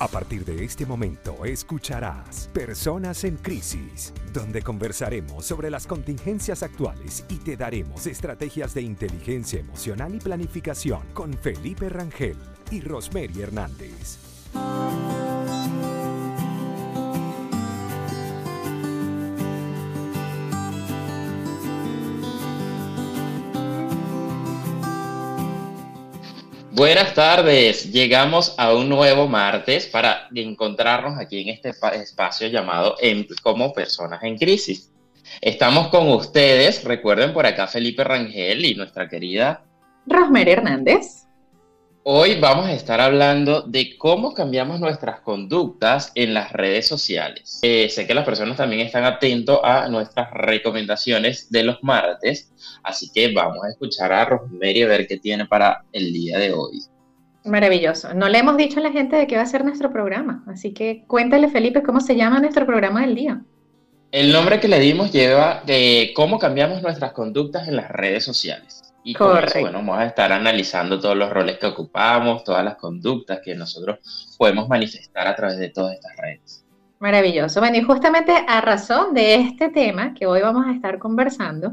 A partir de este momento escucharás Personas en Crisis, donde conversaremos sobre las contingencias actuales y te daremos estrategias de inteligencia emocional y planificación con Felipe Rangel y Rosemary Hernández. Buenas tardes, llegamos a un nuevo martes para encontrarnos aquí en este espacio llamado como personas en crisis. Estamos con ustedes, recuerden por acá Felipe Rangel y nuestra querida Rosemary Hernández. Hoy vamos a estar hablando de cómo cambiamos nuestras conductas en las redes sociales. Eh, sé que las personas también están atentos a nuestras recomendaciones de los martes, así que vamos a escuchar a Rosemary a ver qué tiene para el día de hoy. Maravilloso. No le hemos dicho a la gente de qué va a ser nuestro programa, así que cuéntale Felipe cómo se llama nuestro programa del día. El nombre que le dimos lleva de cómo cambiamos nuestras conductas en las redes sociales. Y Correcto. bueno, vamos a estar analizando todos los roles que ocupamos, todas las conductas que nosotros podemos manifestar a través de todas estas redes. Maravilloso. Bueno, y justamente a razón de este tema que hoy vamos a estar conversando,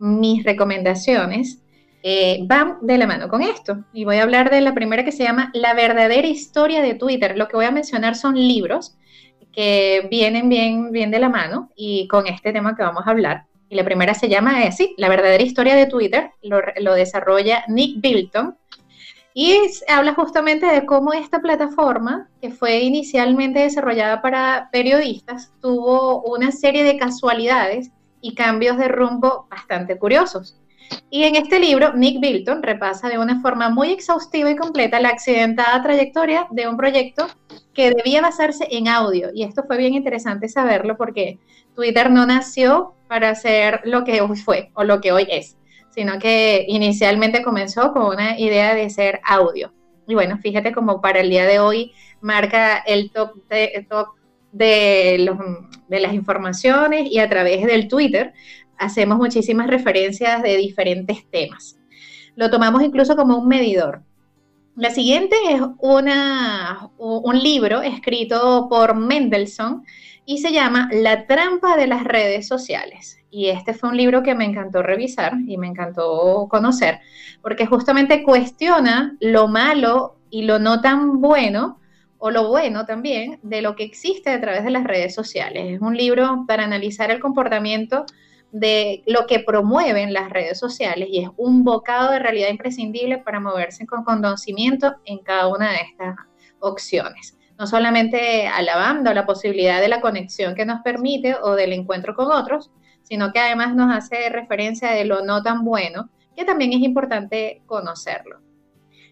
mis recomendaciones eh, van de la mano con esto. Y voy a hablar de la primera que se llama La verdadera historia de Twitter. Lo que voy a mencionar son libros que vienen bien, bien de la mano y con este tema que vamos a hablar. La primera se llama así, La verdadera historia de Twitter, lo, desarrolla Nick Bilton. Y habla justamente de cómo esta plataforma, que fue inicialmente desarrollada para periodistas, tuvo una serie de casualidades y cambios de rumbo bastante curiosos. Y en este libro, Nick Bilton repasa de una forma muy exhaustiva y completa la accidentada trayectoria de un proyecto que debía basarse en audio. Y esto fue bien interesante saberlo porque Twitter no nació para ser lo que hoy fue o lo que hoy es, sino que inicialmente comenzó con una idea de ser audio. Y bueno, fíjate como para el día de hoy marca el top de, top de, los, de las informaciones y a través del Twitter hacemos muchísimas referencias de diferentes temas. Lo tomamos incluso como un medidor. La siguiente es una, un libro escrito por Mendelssohn y se llama La trampa de las redes sociales. Y este fue un libro que me encantó revisar y me encantó conocer, porque justamente cuestiona lo malo y lo no tan bueno, o lo bueno también, de lo que existe a través de las redes sociales. Es un libro para analizar el comportamiento de lo que promueven las redes sociales y es un bocado de realidad imprescindible para moverse con conocimiento en cada una de estas opciones no solamente alabando la posibilidad de la conexión que nos permite o del encuentro con otros, sino que además nos hace referencia de lo no tan bueno, que también es importante conocerlo.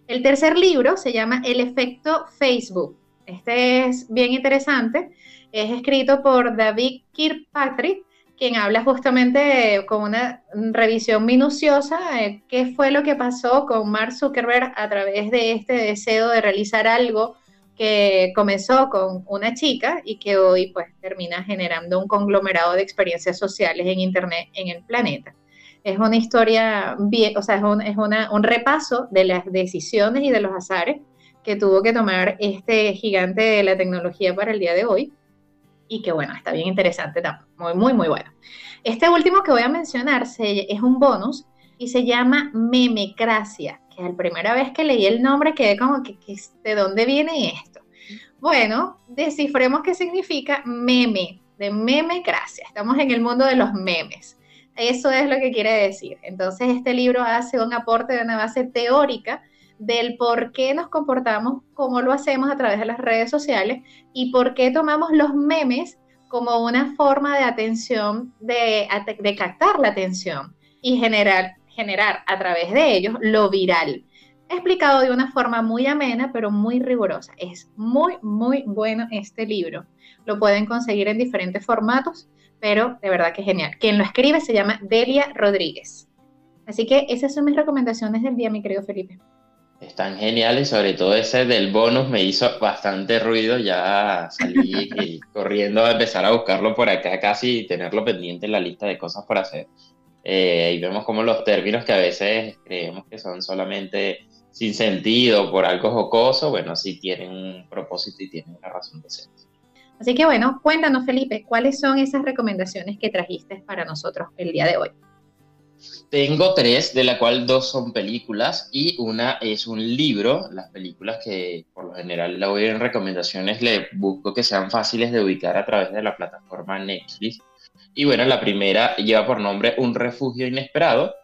El tercer libro se llama El efecto Facebook. Este es bien interesante. Es escrito por David Kirkpatrick, quien habla justamente con una revisión minuciosa de qué fue lo que pasó con Mark Zuckerberg a través de este deseo de realizar algo que comenzó con una chica y que hoy pues termina generando un conglomerado de experiencias sociales en Internet en el planeta. Es una historia, bien, o sea, es, un, es una, un repaso de las decisiones y de los azares que tuvo que tomar este gigante de la tecnología para el día de hoy y que bueno, está bien interesante también, muy, muy, muy bueno. Este último que voy a mencionar es un bonus y se llama Memecracia que la primera vez que leí el nombre quedé como que, ¿de dónde viene esto? Bueno, descifremos qué significa meme, de meme gracias. Estamos en el mundo de los memes. Eso es lo que quiere decir. Entonces, este libro hace un aporte de una base teórica del por qué nos comportamos como lo hacemos a través de las redes sociales y por qué tomamos los memes como una forma de atención, de, de captar la atención y generar generar a través de ellos lo viral. Explicado de una forma muy amena, pero muy rigurosa. Es muy, muy bueno este libro. Lo pueden conseguir en diferentes formatos, pero de verdad que genial. Quien lo escribe se llama Delia Rodríguez. Así que esas son mis recomendaciones del día, mi querido Felipe. Están geniales, sobre todo ese del bonus me hizo bastante ruido, ya salí corriendo a empezar a buscarlo por acá casi y tenerlo pendiente en la lista de cosas por hacer. Eh, y vemos como los términos que a veces creemos que son solamente sin sentido, por algo jocoso, bueno, sí tienen un propósito y tienen una razón de ser. Así que bueno, cuéntanos Felipe, ¿cuáles son esas recomendaciones que trajiste para nosotros el día de hoy? Tengo tres, de la cual dos son películas y una es un libro. Las películas que por lo general la voy en recomendaciones le busco que sean fáciles de ubicar a través de la plataforma Netflix. Y bueno, la primera lleva por nombre Un refugio inesperado,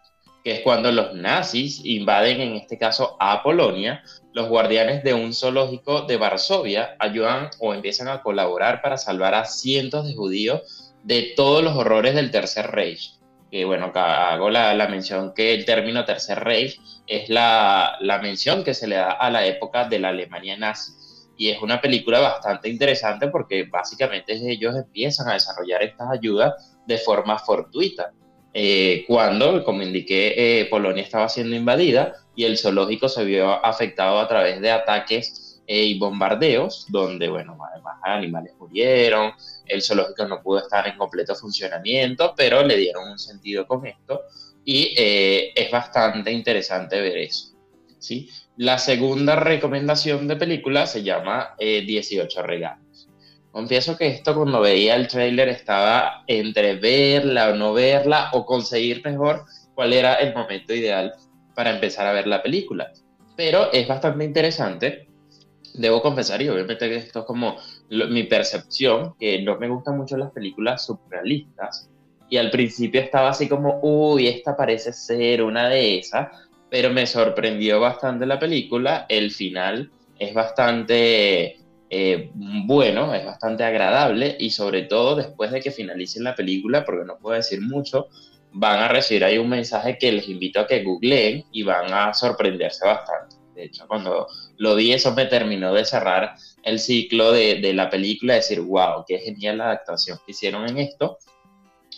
que es cuando los nazis invaden, en este caso, a Polonia. Los guardianes de un zoológico de Varsovia ayudan o empiezan a colaborar para salvar a cientos de judíos de todos los horrores del Tercer Reich que bueno, hago la, la, mención que el término Tercer Reich es la, la, mención que se le da a la época de la Alemania nazi. Y es una película bastante interesante porque básicamente ellos empiezan a desarrollar estas ayudas de forma fortuita. Eh, cuando, como indiqué, eh, Polonia estaba siendo invadida y el zoológico se vio afectado a través de ataques eh, y bombardeos, donde, bueno, además animales murieron, el zoológico no pudo estar en completo funcionamiento, pero le dieron un sentido con esto y es bastante interesante ver eso. ¿sí? La segunda recomendación de película se llama 18 eh, regalos. Confieso que esto cuando veía el tráiler estaba entre verla o no verla o conseguir mejor cuál era el momento ideal para empezar a ver la película. Pero es bastante interesante debo confesar, y obviamente esto es como mi percepción, que no me gustan mucho las películas surrealistas. Y al principio estaba así como, uy, esta parece ser una de esas, pero me sorprendió bastante la película. El final es bastante eh, bueno, es bastante agradable y sobre todo después de que finalicen la película, porque no puedo decir mucho, van a recibir ahí un mensaje que les invito a que googleen y van a sorprenderse bastante. De hecho, cuando lo vi, eso me terminó de cerrar el ciclo de, de la película, decir, wow, qué genial la adaptación que hicieron en esto.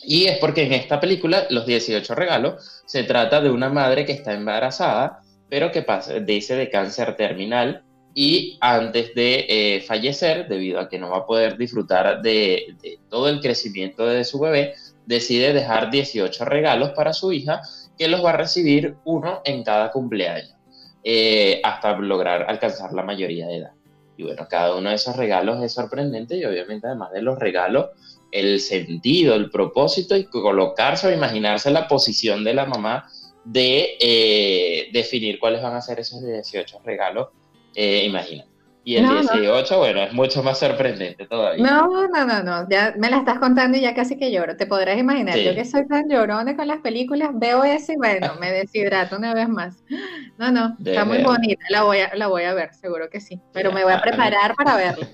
Y es porque en esta película, Los 18 regalos, se trata de una madre que está embarazada, pero que pasa, dice de cáncer terminal y antes de eh, fallecer, debido a que no va a poder disfrutar de, todo el crecimiento de su bebé, decide dejar 18 regalos para su hija, que los va a recibir uno en cada cumpleaños. Eh, hasta lograr alcanzar la mayoría de edad. Y bueno, cada uno de esos regalos es sorprendente y obviamente además de los regalos, el sentido, el propósito y colocarse o imaginarse la posición de la mamá de eh, definir cuáles van a ser esos 18 regalos, eh, imagina. Y el 18, bueno, es mucho más sorprendente todavía. No, no, no, no, ya me la estás contando y ya casi que lloro. Te podrás imaginar, yo que soy tan llorona con las películas, veo eso y bueno, me deshidrato una vez más. No, no, está muy bonita, la voy, a, la voy a ver, seguro que sí, pero me voy a preparar para verla.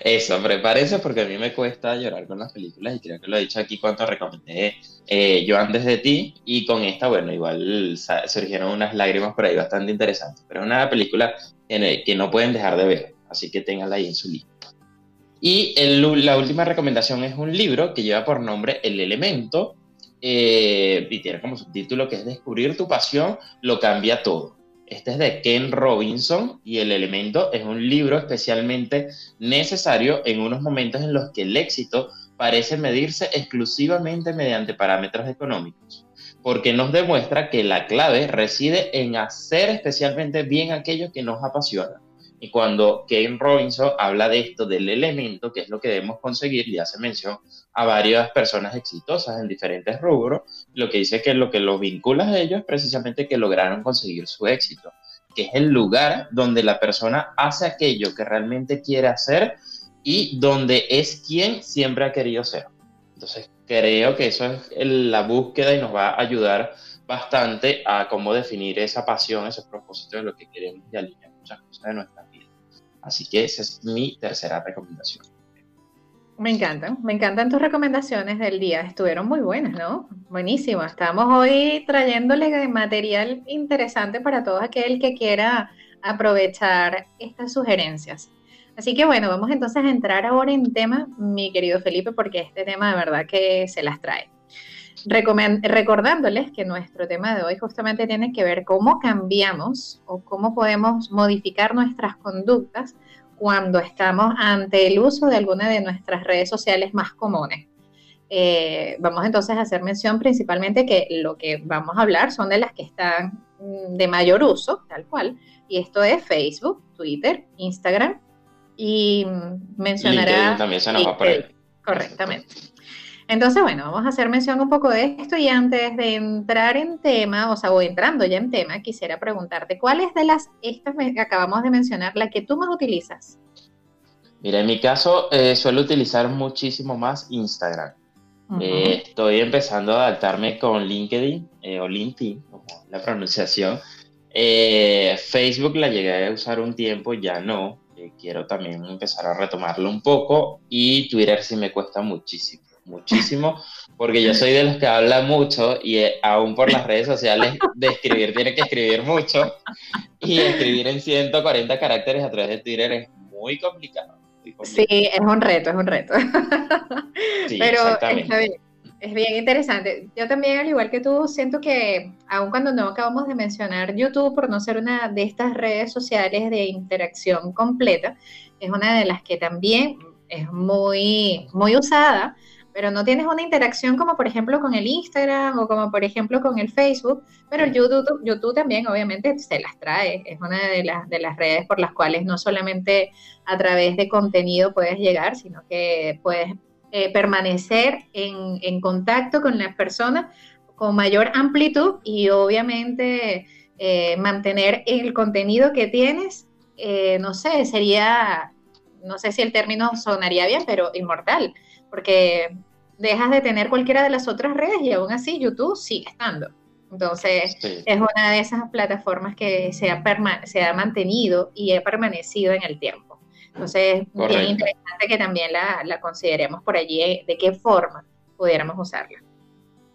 Eso, prepárense porque a mí me cuesta llorar con las películas y creo que lo he dicho aquí cuando recomendé eh, Yo antes de ti y con esta, bueno, igual surgieron unas lágrimas por ahí bastante interesantes, pero una película que no pueden dejar de ver, así que tenganla ahí en su lista. Y la última recomendación es un libro que lleva por nombre El Elemento eh, y tiene como subtítulo que es Descubrir tu pasión lo cambia todo. Este es de Ken Robinson y El Elemento es un libro especialmente necesario en unos momentos en los que el éxito parece medirse exclusivamente mediante parámetros económicos, porque nos demuestra que la clave reside en hacer especialmente bien aquello que nos apasiona. Y cuando Ken Robinson habla de esto, del elemento, que es lo que debemos conseguir, y hace mención a varias personas exitosas en diferentes rubros, lo que dice que lo que los vincula a ellos es precisamente que lograron conseguir su éxito, que es el lugar donde la persona hace aquello que realmente quiere hacer y donde es quien siempre ha querido ser. Entonces, creo que eso es la búsqueda y nos va a ayudar bastante a cómo definir esa pasión, ese propósito de lo que queremos y alinear muchas cosas de nuestra. Así que esa es mi tercera recomendación. Me encantan, me encantan tus recomendaciones del día. Estuvieron muy buenas, ¿no? Buenísimas. Estamos hoy trayéndole material interesante para todo aquel que quiera aprovechar estas sugerencias. Así que bueno, vamos entonces a entrar ahora en tema, mi querido Felipe, porque este tema de verdad que se las trae. Recordándoles que nuestro tema de hoy justamente tiene que ver cómo cambiamos o cómo podemos modificar nuestras conductas cuando estamos ante el uso de alguna de nuestras redes sociales más comunes. eh, vamos entonces a hacer mención principalmente que lo que vamos a hablar son de las que están mm, de mayor uso, tal cual, y esto es Facebook, Twitter, Instagram y mm, mencionará... también se nos va por ahí. Correctamente. Entonces, bueno, vamos a hacer mención un poco de esto y antes de entrar en tema, o sea, voy entrando ya en tema, quisiera preguntarte, ¿cuáles de las estas que acabamos de mencionar, la que tú más utilizas? Mira, en mi caso eh, suelo utilizar muchísimo más Instagram. Eh, estoy empezando a adaptarme con LinkedIn eh, o LinkedIn, como la pronunciación. Facebook la llegué a usar un tiempo, ya no. quiero también empezar a retomarlo un poco. Y Twitter sí me cuesta muchísimo muchísimo, porque yo soy de los que habla mucho y eh, aún por las redes sociales de escribir tiene que escribir mucho y escribir en 140 caracteres a través de Twitter es muy complicado. Sí, es un reto, es un reto. Pero está bien, es bien interesante. Yo también, al igual que tú, siento que aun cuando no acabamos de mencionar YouTube por no ser una de estas redes sociales de interacción completa, es una de las que también es muy, muy usada pero no tienes una interacción como por ejemplo con el Instagram o como por ejemplo con el Facebook, pero YouTube, YouTube también obviamente se las trae, es una de las, de las redes por las cuales no solamente a través de contenido puedes llegar, sino que puedes eh, permanecer en, en, contacto con las personas con mayor amplitud y obviamente eh, mantener el contenido que tienes, eh, no sé, sería, no sé si el término sonaría bien, pero inmortal porque dejas de tener cualquiera de las otras redes y aún así YouTube sigue estando. Entonces, es una de esas plataformas que se ha, se ha mantenido y ha permanecido en el tiempo. Entonces, es bien interesante que también la, la consideremos por allí eh, de qué forma pudiéramos usarla.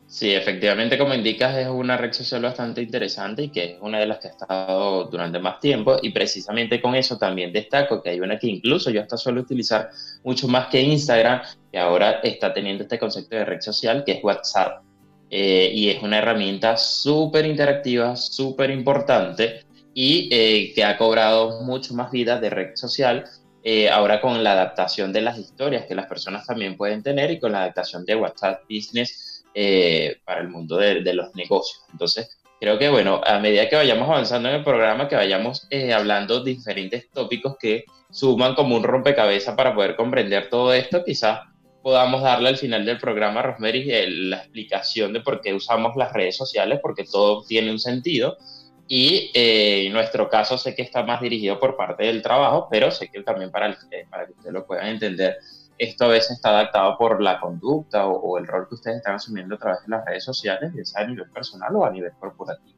Sí, efectivamente, como indicas, es una red social bastante interesante y que es una de las que ha estado durante más tiempo. Y precisamente con eso también destaco que hay una que incluso yo hasta suelo utilizar mucho más que Instagram, que ahora está teniendo este concepto de red social, que es WhatsApp. Eh, y es una herramienta súper interactiva, súper importante y eh, que ha cobrado mucho más vida de red social eh, ahora con la adaptación de las historias que las personas también pueden tener y con la adaptación de WhatsApp Business eh, para el mundo de, los negocios. Entonces, creo que, bueno, a medida que vayamos avanzando en el programa, que vayamos eh, hablando de diferentes tópicos que suman como un rompecabezas para poder comprender todo esto, quizás podamos darle al final del programa, Rosemary, la explicación de por qué usamos las redes sociales, porque todo tiene un sentido. Y eh, en nuestro caso sé que está más dirigido por parte del trabajo, pero sé que también para, para que ustedes lo puedan entender, esto a veces está adaptado por la conducta o, el rol que ustedes están asumiendo a través de las redes sociales, ya sea a nivel personal o a nivel corporativo.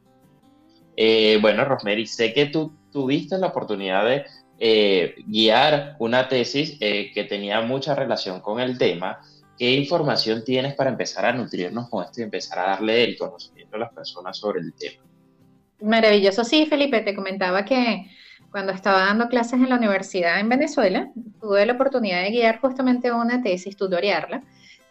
Eh, bueno, Rosemary, sé que tú tuviste la oportunidad de eh, guiar una tesis eh, que tenía mucha relación con el tema. ¿Qué información tienes para empezar a nutrirnos con esto y empezar a darle el conocimiento a las personas sobre el tema? Maravilloso, sí, Felipe, te comentaba que cuando estaba dando clases en la universidad en Venezuela, tuve la oportunidad de guiar justamente una tesis, tutoriarla,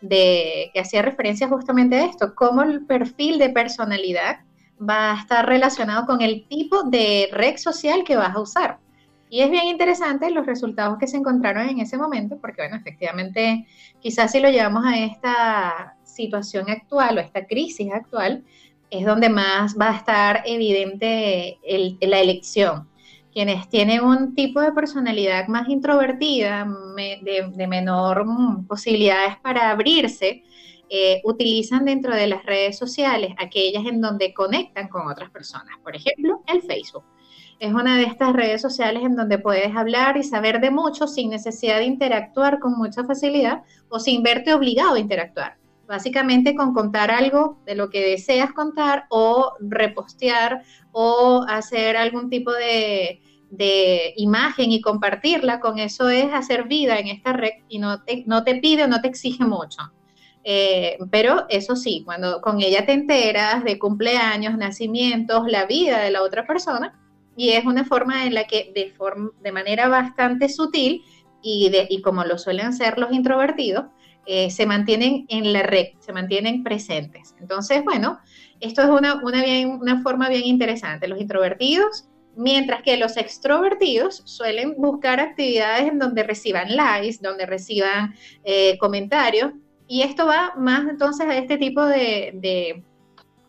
de, que hacía referencia justamente a esto, cómo el perfil de personalidad va a estar relacionado con el tipo de red social que vas a usar. Y es bien interesante los resultados que se encontraron en ese momento, porque bueno, efectivamente, quizás si lo llevamos a esta situación actual o esta crisis actual, es donde más va a estar evidente la elección quienes tienen un tipo de personalidad más introvertida, de, menor mm, posibilidades para abrirse, eh, utilizan dentro de las redes sociales aquellas en donde conectan con otras personas. Por ejemplo, el Facebook. Es una de estas redes sociales en donde puedes hablar y saber de mucho sin necesidad de interactuar con mucha facilidad o sin verte obligado a interactuar. Básicamente con contar algo de lo que deseas contar o repostear o hacer algún tipo de, imagen y compartirla, con eso es hacer vida en esta red y no te, no te pide o no te exige mucho. Eh, pero eso sí, cuando con ella te enteras de cumpleaños, nacimientos, la vida de la otra persona, y es una forma en la que de, forma, de manera bastante sutil y, como lo suelen ser los introvertidos, eh, se mantienen en la red, se mantienen presentes. Entonces, bueno, esto es una, una, forma bien interesante. Los introvertidos, mientras que los extrovertidos suelen buscar actividades en donde reciban likes, donde reciban eh, comentarios, Y esto va más entonces a este tipo de,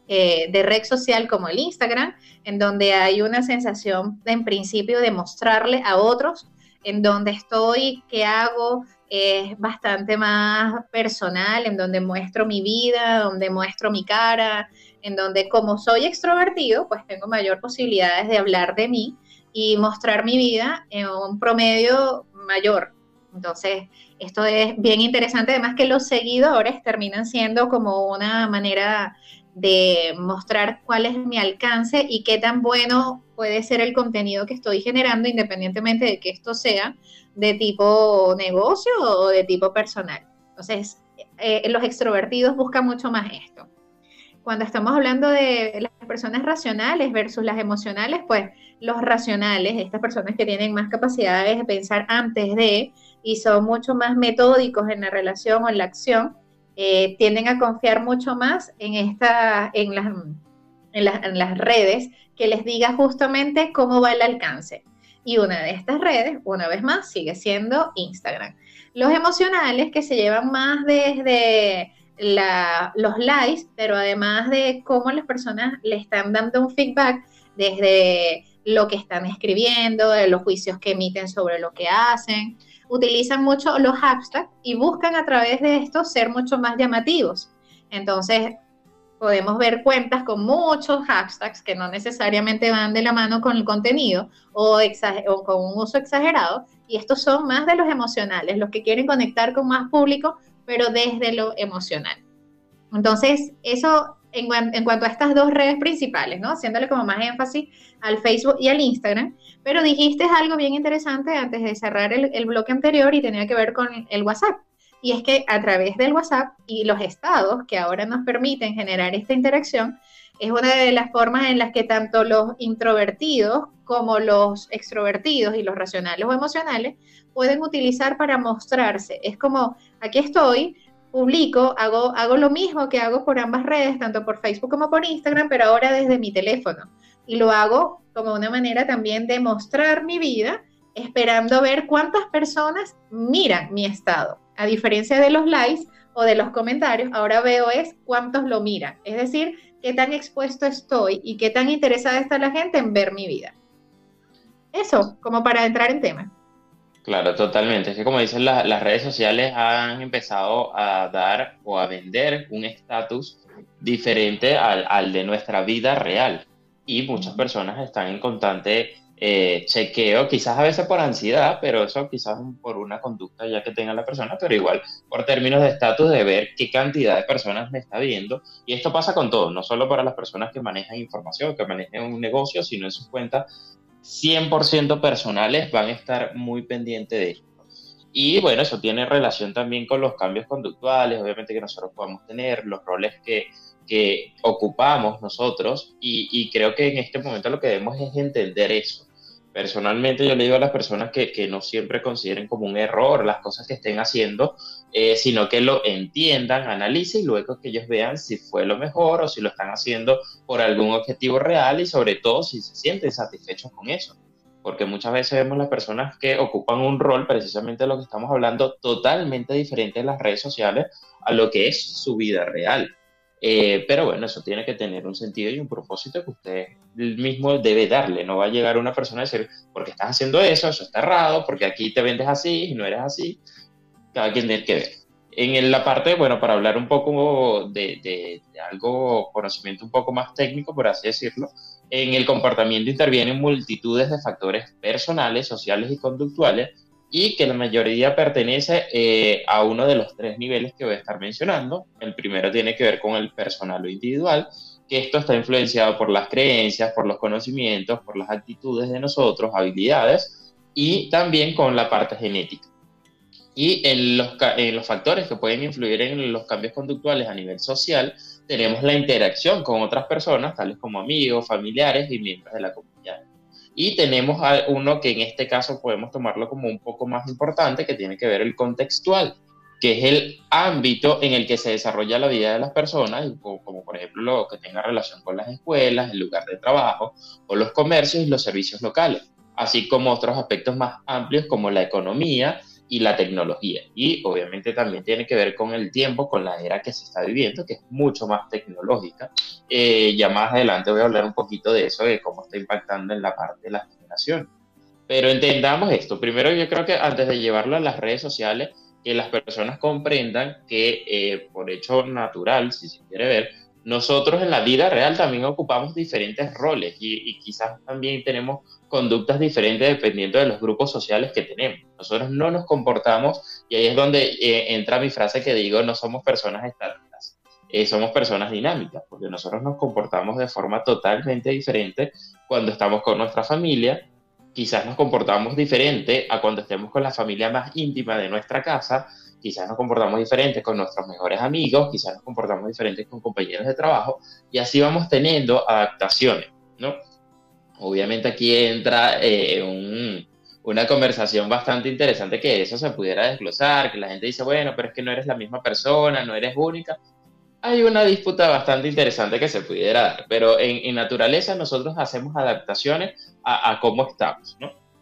eh, de red social como el Instagram, en donde hay una sensación en principio de mostrarle a otros en donde estoy, qué hago, es bastante más personal, en donde muestro mi vida, donde muestro mi cara, en donde como soy extrovertido, pues tengo mayor posibilidades de hablar de mí y mostrar mi vida en un promedio mayor. Entonces, esto es bien interesante, además que los seguidores terminan siendo como una manera de mostrar cuál es mi alcance y qué tan bueno puede ser el contenido que estoy generando, independientemente de que esto sea de tipo negocio o de tipo personal. Entonces, eh, los extrovertidos buscan mucho más esto. Cuando estamos hablando de las personas racionales versus las emocionales, pues los racionales, estas personas que tienen más capacidades de pensar antes de y son mucho más metódicos en la relación o en la acción, eh, tienden a confiar mucho más en, esta, en, las, en, las, redes que les diga justamente cómo va el alcance. Y una de estas redes, una vez más, sigue siendo Instagram. Los emocionales que se llevan más desde los likes, pero además de cómo las personas le están dando un feedback desde lo que están escribiendo, de los juicios que emiten sobre lo que hacen, utilizan mucho los hashtags y buscan a través de esto ser mucho más llamativos. Entonces, podemos ver cuentas con muchos hashtags que no necesariamente van de la mano con el contenido o, con un uso exagerado. Y estos son más de los emocionales, los que quieren conectar con más público, pero desde lo emocional. Entonces, eso en, cuanto a estas dos redes principales, ¿no? Haciéndole como más énfasis al Facebook y al Instagram. Pero dijiste algo bien interesante antes de cerrar el, bloque anterior y tenía que ver con el WhatsApp. Y es que a través del WhatsApp y los estados que ahora nos permiten generar esta interacción, es una de las formas en las que tanto los introvertidos como los extrovertidos y los racionales o emocionales pueden utilizar para mostrarse. Es como, aquí estoy, publico, hago, hago lo mismo que hago por ambas redes, tanto por Facebook como por Instagram, pero ahora desde mi teléfono y lo hago como una manera también de mostrar mi vida, esperando ver cuántas personas miran mi estado. A diferencia de los likes o de los comentarios, ahora veo es cuántos lo miran. Es decir, qué tan expuesto estoy y qué tan interesada está la gente en ver mi vida. Eso, como para entrar en tema. Claro, totalmente. Es que como dicen, las redes sociales han empezado a dar o a vender un estatus diferente al de nuestra vida real y muchas personas están en constante eh, chequeo, quizás a veces por ansiedad, pero eso quizás por una conducta ya que tenga la persona, pero igual por términos de estatus de ver qué cantidad de personas me está viendo. Y esto pasa con todo, no solo para las personas que manejan información, que manejan un negocio, sino en sus cuentas 100% personales van a estar muy pendientes de esto. Y bueno, eso tiene relación también con los cambios conductuales, obviamente que nosotros podemos tener, los roles que que ocupamos nosotros y, creo que en este momento lo que debemos es entender eso. Personalmente yo le digo a las personas que, que no siempre consideren como un error las cosas que estén haciendo, eh, sino que lo entiendan, analicen y luego que ellos vean si fue lo mejor o si lo están haciendo por algún objetivo real y sobre todo si se sienten satisfechos con eso. Porque muchas veces vemos las personas que ocupan un rol, precisamente de lo que estamos hablando, totalmente diferente en las redes sociales a lo que es su vida real. Eh, pero bueno, eso tiene que tener un sentido y un propósito que usted mismo debe darle. No va a llegar una persona a decir, porque estás haciendo eso, eso está errado, porque aquí te vendes así y no eres así. Cada quien tiene que ver. En la parte, bueno, para hablar un poco de, de, de algo, conocimiento un poco más técnico, por así decirlo, en el comportamiento intervienen multitudes de factores personales, sociales y conductuales y que la mayoría pertenece eh, a uno de los tres niveles que voy a estar mencionando. El primero tiene que ver con el personal o individual, que esto está influenciado por las creencias, por los conocimientos, por las actitudes de nosotros, habilidades y también con la parte genética. Y en los, en los factores que pueden influir en los cambios conductuales a nivel social, tenemos la interacción con otras personas, tales como amigos, familiares y miembros de la comunidad. Y tenemos uno que en este caso podemos tomarlo como un poco más importante, que tiene que ver el contextual, que es el ámbito en el que se desarrolla la vida de las personas, como, por ejemplo lo que tenga relación con las escuelas, el lugar de trabajo, o los comercios y los servicios locales, así como otros aspectos más amplios como la economía y la tecnología. Y obviamente también tiene que ver con el tiempo, con la era que se está viviendo, que es mucho más tecnológica. Eh, ya más adelante voy a hablar un poquito de eso, de cómo está impactando en la parte de la generación. Pero entendamos esto. Primero yo creo que antes de llevarlo a las redes sociales, que las personas comprendan que eh, por hecho natural, si se quiere ver, nosotros en la vida real también ocupamos diferentes roles y, quizás también tenemos conductas diferentes dependiendo de los grupos sociales que tenemos. Nosotros no nos comportamos, y ahí es donde eh, entra mi frase que digo, no somos personas estáticas, eh, somos personas dinámicas, porque nosotros nos comportamos de forma totalmente diferente cuando estamos con nuestra familia, quizás nos comportamos diferente a cuando estemos con la familia más íntima de nuestra casa, quizás nos comportamos diferentes con nuestros mejores amigos, quizás nos comportamos diferentes con compañeros de trabajo, y así vamos teniendo adaptaciones, ¿no? Obviamente aquí entra eh, una conversación bastante interesante que eso se pudiera desglosar, que la gente dice, bueno, pero es que no eres la misma persona, no eres única. Hay una disputa bastante interesante que se pudiera dar, pero en, naturaleza nosotros hacemos adaptaciones a, a cómo estamos.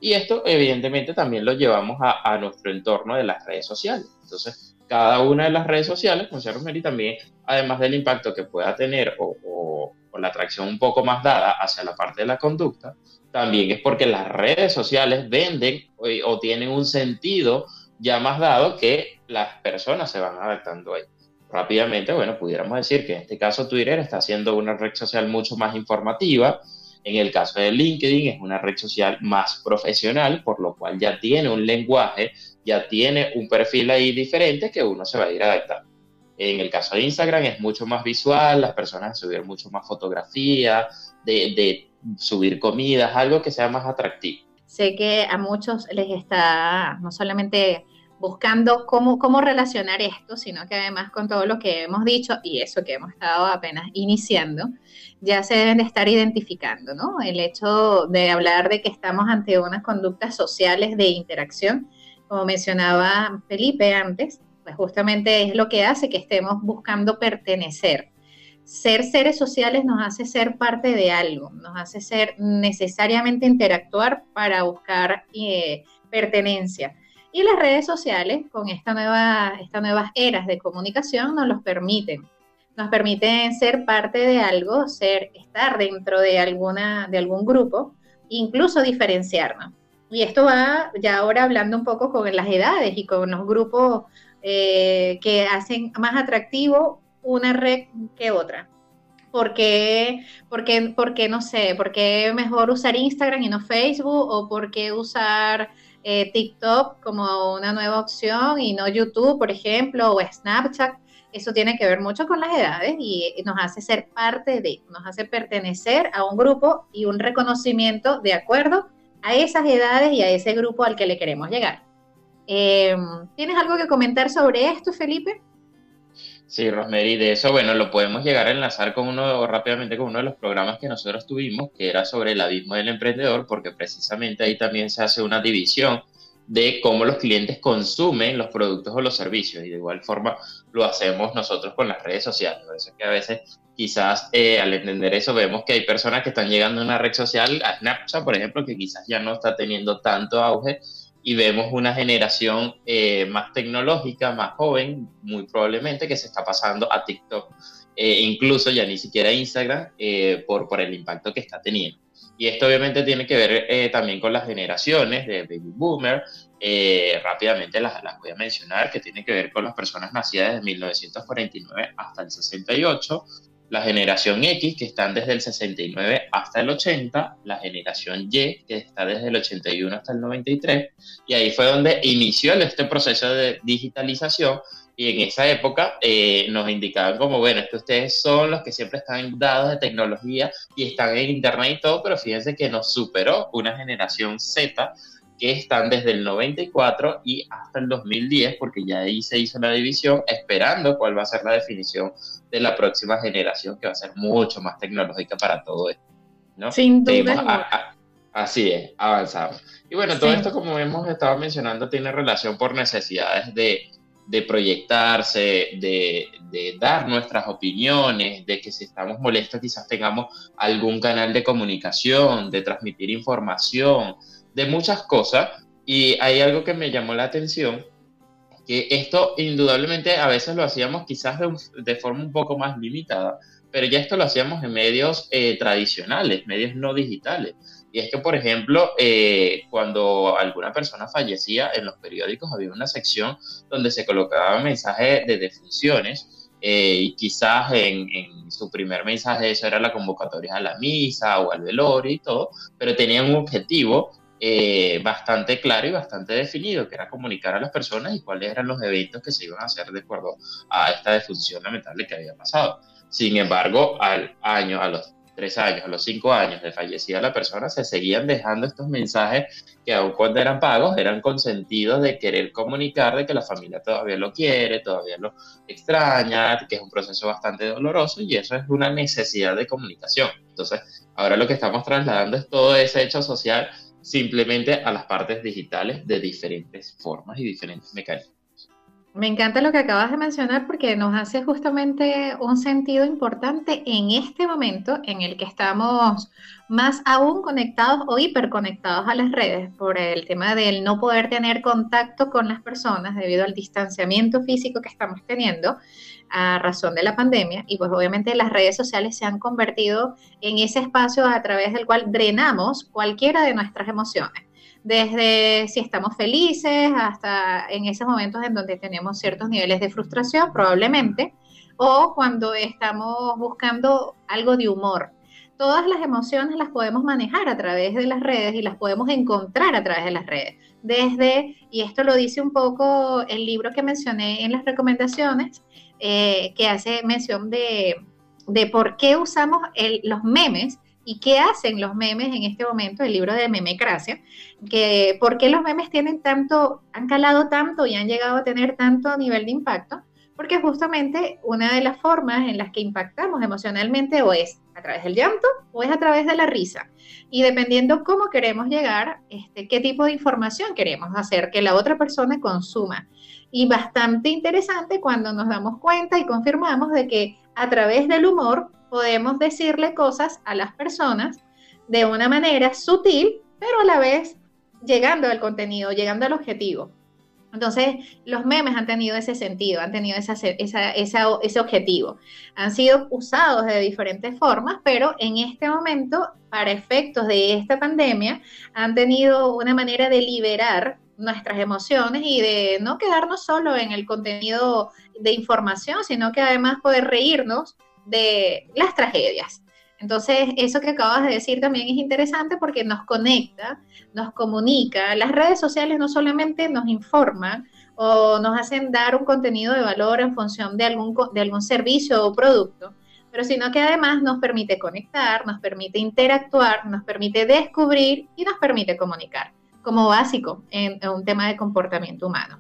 Y esto evidentemente también lo llevamos a, nuestro entorno de las redes sociales. Entonces, cada una de las redes sociales, con Rosemary, también, además del impacto que pueda tener o, la atracción un poco más dada hacia la parte de la conducta, también es porque las redes sociales venden o, o tienen un sentido ya más dado que las personas se van adaptando ahí. Rápidamente, bueno, pudiéramos decir que en este caso Twitter está siendo una red social mucho más informativa, en el caso de LinkedIn es una red social más profesional, por lo cual ya tiene un lenguaje, ya tiene un perfil ahí diferente que uno se va a ir adaptando. En el caso de Instagram es mucho más visual, las personas subir mucho más fotografía, de, de subir comidas, algo que sea más atractivo. Sé que a muchos les está no solamente buscando cómo, cómo relacionar esto, sino que además con todo lo que hemos dicho y eso que hemos estado apenas iniciando, ya se deben de estar identificando, ¿no? El hecho de hablar de que estamos ante unas conductas sociales de interacción, como mencionaba Felipe antes, pues justamente es lo que hace que estemos buscando pertenecer. Ser seres sociales nos hace ser parte de algo, nos hace ser necesariamente interactuar para buscar eh, pertenencia y las redes sociales, con esta nueva, estas nuevas eras de comunicación, nos los permiten. Nos permiten ser parte de algo, ser, estar dentro de, alguna, de algún grupo, incluso diferenciarnos. Y esto va ya ahora hablando un poco con las edades y con los grupos eh, que hacen más atractivo una red que otra. ¿Por qué, porque, porque, no sé, por qué mejor usar Instagram y no Facebook? ¿O por qué usar eh, TikTok como una nueva opción y no YouTube, por ejemplo, o Snapchat. Eso tiene que ver mucho con las edades y nos hace ser parte de, nos hace pertenecer a un grupo y un reconocimiento de acuerdo a esas edades y a ese grupo al que le queremos llegar. Em, ¿Tienes algo que comentar sobre esto, Felipe? Sí, Rosemary, de eso, bueno, lo podemos llegar a enlazar con uno, rápidamente con uno de los programas que nosotros tuvimos, que era sobre el abismo del emprendedor, porque precisamente ahí también se hace una división de cómo los clientes consumen los productos o los servicios, y de igual forma lo hacemos nosotros con las redes sociales. Por eso es que a veces quizás eh, al entender eso vemos que hay personas que están llegando a una red social, a Snapchat, por ejemplo, que quizás ya no está teniendo tanto auge, y vemos una generación eh, más tecnológica, más joven, muy probablemente, que se está pasando a TikTok, eh, incluso ya ni siquiera Instagram, eh, por, por el impacto que está teniendo. Y esto obviamente tiene que ver también con las generaciones de baby boomer, rápidamente las, las, voy a mencionar, que tiene que ver con las personas nacidas desde 1949 hasta el 68, la generación X, que están desde el 69 hasta el 80, la generación Y, que está desde el 81 hasta el 93, y ahí fue donde inició este proceso de digitalización, y en esa época eh, nos indicaban como, bueno, es que ustedes son los que siempre están dados de tecnología y están en Internet y todo, pero fíjense que nos superó una generación Z, que están desde el 94 y hasta el 2010, porque ya ahí se hizo la división, esperando cuál va a ser la definición de la próxima generación, que va a ser mucho más tecnológica para todo esto. ¿no? Sin duda. así es, avanzamos. Y bueno, todo esto, como hemos estado mencionando, tiene relación por necesidades de, de proyectarse, de, dar nuestras opiniones, de que si estamos molestos quizás tengamos algún canal de comunicación, de transmitir información, de muchas cosas Y hay algo que me llamó la atención, que esto indudablemente a veces lo hacíamos quizás de, forma un poco más limitada, pero ya esto lo hacíamos en medios eh, tradicionales, medios no digitales. Y es que, por ejemplo, eh, cuando alguna persona fallecía, en los periódicos había una sección donde se colocaba mensajes de defunciones eh, y quizás en, en, su primer mensaje eso era la convocatoria a la misa o al velorio y todo, pero tenían un objetivo eh, bastante claro y bastante definido, que era comunicar a las personas y cuáles eran los eventos que se iban a hacer de acuerdo a esta defunción lamentable que había pasado. Sin embargo, al año, a los tres años, a los cinco años de fallecida la persona, se seguían dejando estos mensajes que aun cuando eran pagos, eran consentidos de querer comunicar de que la familia todavía lo quiere, todavía lo extraña, que es un proceso bastante doloroso y eso es una necesidad de comunicación. Entonces, ahora lo que estamos trasladando es todo ese hecho social simplemente a las partes digitales de diferentes formas y diferentes mecanismos. Me encanta lo que acabas de mencionar porque nos hace justamente un sentido importante en este momento en el que estamos más aún conectados o hiperconectados a las redes por el tema del no poder tener contacto con las personas debido al distanciamiento físico que estamos teniendo a razón de la pandemia. Y pues obviamente las redes sociales se han convertido en ese espacio a través del cual drenamos cualquiera de nuestras emociones, desde si estamos felices hasta en esos momentos en donde tenemos ciertos niveles de frustración probablemente o cuando estamos buscando algo de humor. Todas las emociones las podemos manejar a través de las redes y las podemos encontrar a través de las redes. Desde, y esto lo dice un poco el libro que mencioné en las recomendaciones, eh, que hace mención de, por qué usamos los memes y qué hacen los memes en este momento, el libro de Memecracia, que por qué los memes tienen tanto, han calado tanto y han llegado a tener tanto nivel de impacto, porque justamente una de las formas en las que impactamos emocionalmente o es a través del llanto o es a través de la risa. Y dependiendo cómo queremos llegar, este, qué tipo de información queremos hacer que la otra persona consuma. Y bastante interesante cuando nos damos cuenta y confirmamos de que a través del humor podemos decirle cosas a las personas de una manera sutil, pero a la vez llegando al contenido, llegando al objetivo. Entonces, los memes han tenido ese sentido, han tenido ese objetivo. Han sido usados de diferentes formas, pero en este momento, para efectos de esta pandemia, han tenido una manera de liberar nuestras emociones y de no quedarnos solo en el contenido de información, sino que además poder reírnos de las tragedias. Entonces, eso que acabas de decir también es interesante porque nos conecta, nos comunica. Las redes sociales no solamente nos informan o nos hacen dar un contenido de valor en función de algún, de algún servicio o producto, pero sino que además nos permite conectar, nos permite interactuar, nos permite descubrir y nos permite comunicar como básico en, un tema de comportamiento humano.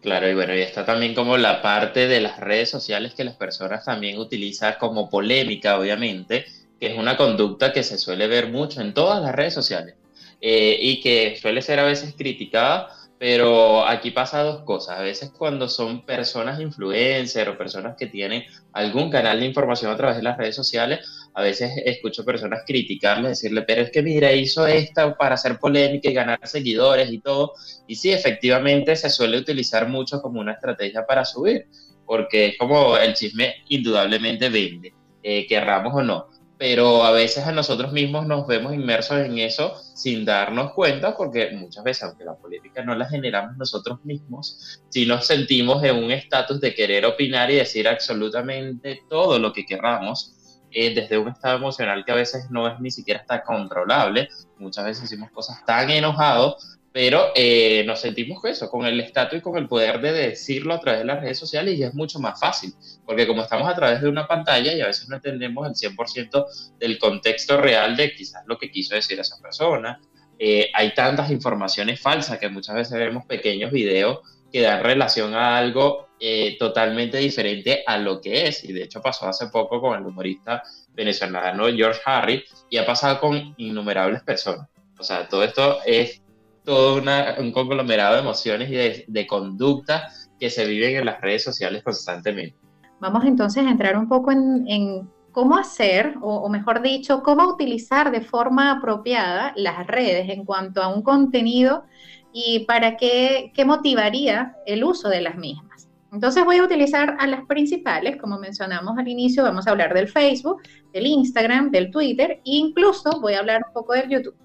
Claro, y bueno, y está también como la parte de las redes sociales que las personas también utilizan como polémica, obviamente, que es una conducta que se suele ver mucho en todas las redes sociales eh, y que suele ser a veces criticada pero aquí pasa dos cosas. A veces cuando son personas influencers o personas que tienen algún canal de información a través de las redes sociales, a veces escucho personas criticarles, decirle, pero es que mira, hizo esta para hacer polémica y ganar seguidores y todo. Y sí, efectivamente se suele utilizar mucho como una estrategia para subir, porque es como el chisme indudablemente vende, eh, querramos o no pero a veces a nosotros mismos nos vemos inmersos en eso sin darnos cuenta, porque muchas veces, aunque la política no la generamos nosotros mismos, sí nos sentimos en un estatus de querer opinar y decir absolutamente todo lo que queramos, eh, desde un estado emocional que a veces no es ni siquiera está controlable. Muchas veces decimos cosas tan enojados pero eh, nos sentimos con eso, con el estatus y con el poder de decirlo a través de las redes sociales y es mucho más fácil, porque como estamos a través de una pantalla y a veces no entendemos el 100% del contexto real de quizás lo que quiso decir esa persona, eh, hay tantas informaciones falsas que muchas veces vemos pequeños videos que dan relación a algo eh, totalmente diferente a lo que es, y de hecho pasó hace poco con el humorista venezolano George Harry y ha pasado con innumerables personas. O sea, todo esto es todo un conglomerado de emociones y de, conductas que se viven en las redes sociales constantemente. Vamos entonces a entrar un poco en, cómo hacer, o, mejor dicho, cómo utilizar de forma apropiada las redes en cuanto a un contenido y para qué, qué motivaría el uso de las mismas. Entonces voy a utilizar a las principales, como mencionamos al inicio, vamos a hablar del Facebook, del Instagram, del Twitter e incluso voy a hablar un poco del YouTube.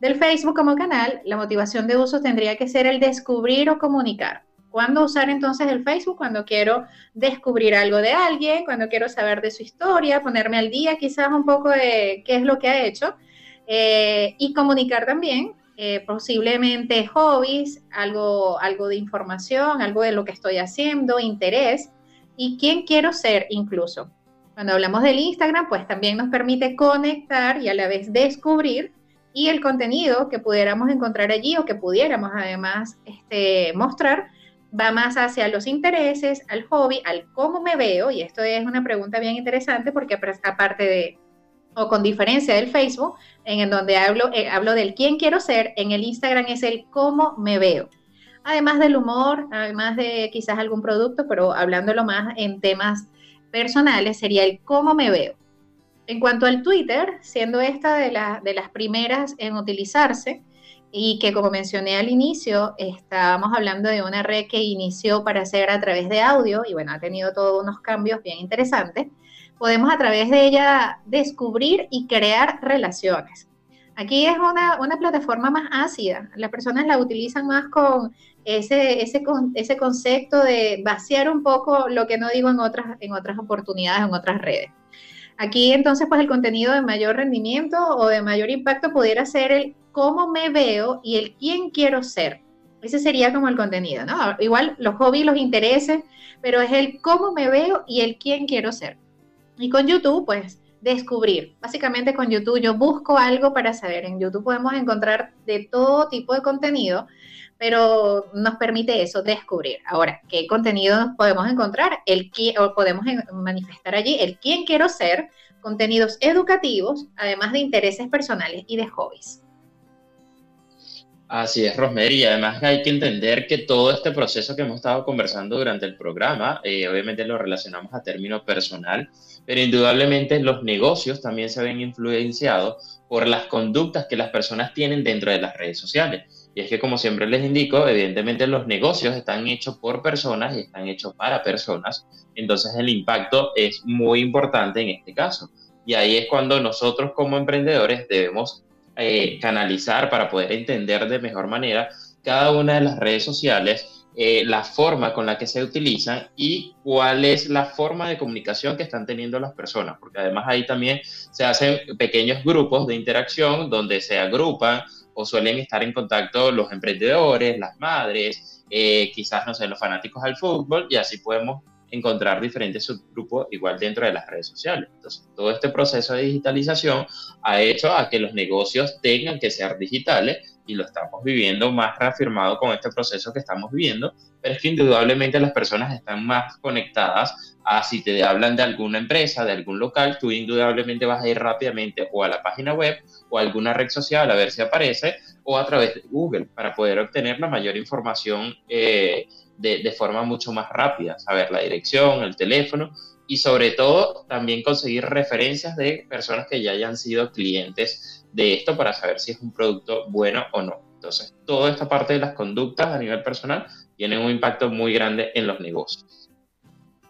Del Facebook como canal, la motivación de uso tendría que ser el descubrir o comunicar. ¿Cuándo usar entonces el Facebook? Cuando quiero descubrir algo de alguien, cuando quiero saber de su historia, ponerme al día quizás un poco de qué es lo que ha hecho eh, y comunicar también eh, posiblemente hobbies, algo, algo de información, algo de lo que estoy haciendo, interés y quién quiero ser incluso. Cuando hablamos del Instagram, pues también nos permite conectar y a la vez descubrir y el contenido que pudiéramos encontrar allí o que pudiéramos además este, mostrar va más hacia los intereses, al hobby, al cómo me veo, y esto es una pregunta bien interesante porque aparte de, o con diferencia del Facebook, en donde hablo, eh, hablo del quién quiero ser, en el Instagram es el cómo me veo. Además del humor, además de quizás algún producto, pero hablándolo más en temas personales, sería el cómo me veo. En cuanto al Twitter, siendo esta de, de las primeras en utilizarse, y que como mencioné al inicio, estábamos hablando de una red que inició para hacer a través de audio y bueno, ha tenido todos unos cambios bien interesantes. Podemos a través de ella descubrir y crear relaciones. Aquí es una, una plataforma más ácida. Las personas la utilizan más con ese, ese, ese concepto de vaciar un poco lo que no digo en otras, en otras oportunidades, en otras redes. Aquí entonces pues el contenido de mayor rendimiento o de mayor impacto pudiera ser el cómo me veo y el quién quiero ser. Ese sería como el contenido, ¿no? Igual los hobbies, los intereses, pero es el cómo me veo y el quién quiero ser. Y con YouTube, pues descubrir. Básicamente con YouTube yo busco algo para saber. En YouTube podemos encontrar de todo tipo de contenido, pero nos permite eso, descubrir. Ahora, ¿qué contenido podemos encontrar? El o podemos manifestar allí el quién quiero ser, contenidos educativos, además de intereses personales y de hobbies. Así es, Rosemary, y además hay que entender que todo este proceso que hemos estado conversando durante el programa, eh, obviamente lo relacionamos a término personal, pero indudablemente los negocios también se ven influenciados por las conductas que las personas tienen dentro de las redes sociales. Y es que, como siempre les indico, evidentemente los negocios están hechos por personas y están hechos para personas, entonces el impacto es muy importante en este caso. Y ahí es cuando nosotros como emprendedores debemos eh, canalizar para poder entender de mejor manera cada una de las redes sociales, eh, la forma con la que se utilizan y cuál es la forma de comunicación que están teniendo las personas, porque además ahí también se hacen pequeños grupos de interacción donde se agrupan o suelen estar en contacto los emprendedores, las madres, eh, quizás, no sé, los fanáticos al fútbol y así podemos encontrar diferentes subgrupos igual dentro de las redes sociales. Entonces, todo este proceso de digitalización ha hecho a que los negocios tengan que ser digitales y lo estamos viviendo más reafirmado con este proceso que estamos viviendo, pero es que indudablemente las personas están más conectadas a si te hablan de alguna empresa, de algún local, tú indudablemente vas a ir rápidamente o a la página web o a alguna red social a ver si aparece o a través de Google para poder obtener la mayor información eh, de, forma mucho más rápida, saber la dirección, el teléfono y sobre todo también conseguir referencias de personas que ya hayan sido clientes de esto para saber si es un producto bueno o no. Entonces, toda esta parte de las conductas a nivel personal tiene un impacto muy grande en los negocios.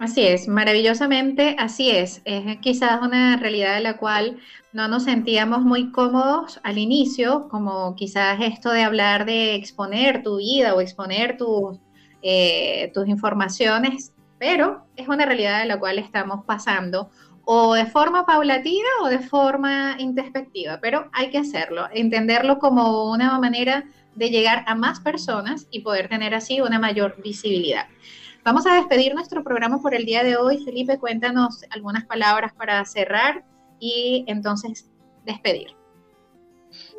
Así es, maravillosamente así es. Es quizás una realidad de la cual no nos sentíamos muy cómodos al inicio, como quizás esto de hablar de exponer tu vida o exponer tus eh, tus informaciones, pero es una realidad de la cual estamos pasando o de forma paulatina o de forma introspectiva, pero hay que hacerlo, entenderlo como una manera de llegar a más personas y poder tener así una mayor visibilidad. Vamos a despedir nuestro programa por el día de hoy. Felipe, cuéntanos algunas palabras para cerrar y entonces despedir.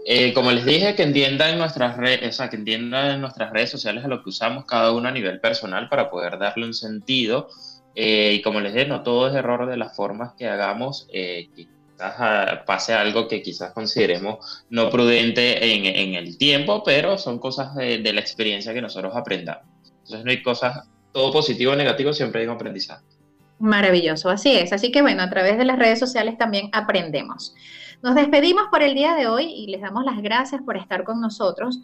Eh, como les dije, que entiendan nuestras redes, que entiendan nuestras redes sociales a lo que usamos cada uno a nivel personal para poder darle un sentido. Eh, y como les dije, no todo es error de las formas que hagamos, eh, quizás ah, pase algo que quizás consideremos no prudente en, en el tiempo, pero son cosas de, de, la experiencia que nosotros aprendamos. Entonces no hay cosas, todo positivo o negativo, siempre hay un aprendizaje. Maravilloso, así es. Así que bueno, a través de las redes sociales también aprendemos. Nos despedimos por el día de hoy y les damos las gracias por estar con nosotros.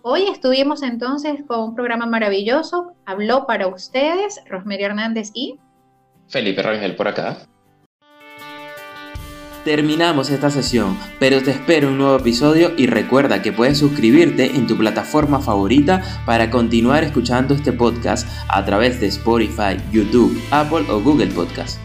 Hoy estuvimos entonces con un programa maravilloso. Habló para ustedes Rosemary Hernández y Felipe Rangel por acá. Terminamos esta sesión, pero te espero un nuevo episodio y recuerda que puedes suscribirte en tu plataforma favorita para continuar escuchando este podcast a través de Spotify, YouTube, Apple o Google Podcast.